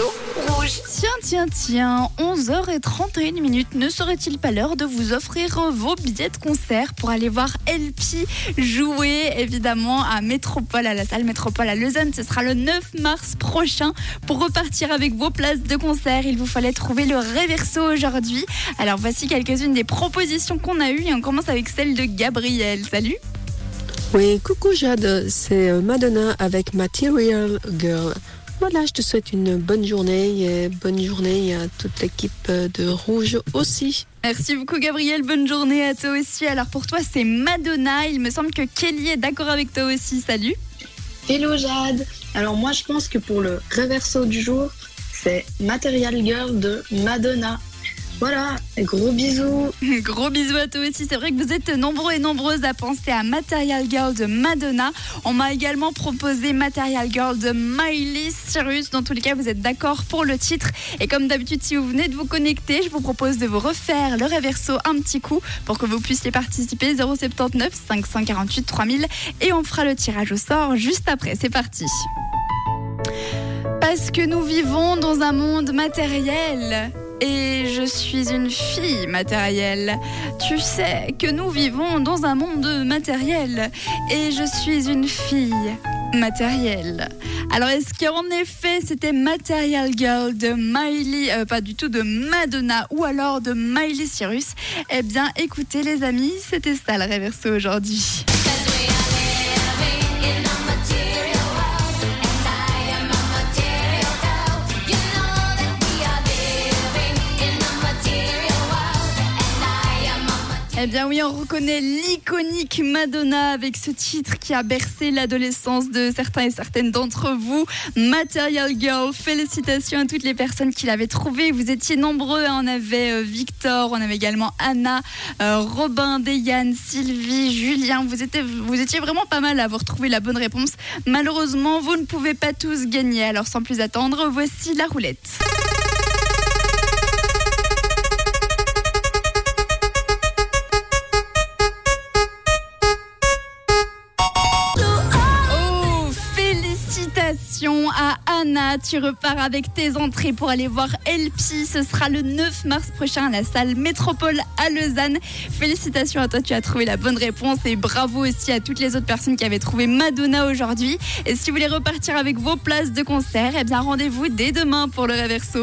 Rouge. Tiens, tiens, tiens, 11h31 minutes. Ne serait-il pas l'heure de vous offrir vos billets de concert pour aller voir LP jouer, évidemment, à Métropole, à la salle Métropole à Lausanne Ce sera le 9 mars prochain. Pour repartir avec vos places de concert, il vous fallait trouver le Réverso aujourd'hui. Alors, voici quelques-unes des propositions qu'on a eues et on commence avec celle de Gabriel. Salut Oui, coucou Jade, c'est euh, Madonna avec Material Girl. Voilà, je te souhaite une bonne journée et bonne journée à toute l'équipe de Rouge aussi. Merci beaucoup Gabriel, bonne journée à toi aussi. Alors pour toi c'est Madonna, il me semble que Kelly est d'accord avec toi aussi, salut. Hello Jade. Alors moi je pense que pour le reverso du jour, c'est Material Girl de Madonna. Voilà, gros bisous. Gros bisous à toi aussi. C'est vrai que vous êtes nombreux et nombreuses à penser à Material Girl de Madonna. On m'a également proposé Material Girl de Miley Cyrus. Dans tous les cas, vous êtes d'accord pour le titre. Et comme d'habitude, si vous venez de vous connecter, je vous propose de vous refaire le reverso un petit coup pour que vous puissiez participer. 079 548 3000 et on fera le tirage au sort juste après. C'est parti. Parce que nous vivons dans un monde matériel et je suis une fille matérielle. Tu sais que nous vivons dans un monde matériel et je suis une fille matérielle. Alors est-ce qu'en effet c'était Material Girl de Miley, euh, pas du tout de Madonna ou alors de Miley Cyrus? Eh bien écoutez les amis, c'était ça le réverso aujourd'hui. Eh bien oui, on reconnaît l'iconique Madonna avec ce titre qui a bercé l'adolescence de certains et certaines d'entre vous. Material Girl, félicitations à toutes les personnes qui l'avaient trouvé. Vous étiez nombreux, hein. on avait euh, Victor, on avait également Anna, euh, Robin, Deyane, Sylvie, Julien. Vous étiez, vous étiez vraiment pas mal à avoir trouvé la bonne réponse. Malheureusement, vous ne pouvez pas tous gagner. Alors sans plus attendre, voici la roulette. À Anna. Tu repars avec tes entrées pour aller voir LP. Ce sera le 9 mars prochain à la salle Métropole à Lausanne. Félicitations à toi, tu as trouvé la bonne réponse et bravo aussi à toutes les autres personnes qui avaient trouvé Madonna aujourd'hui. Et si vous voulez repartir avec vos places de concert, eh bien rendez-vous dès demain pour le Reverso.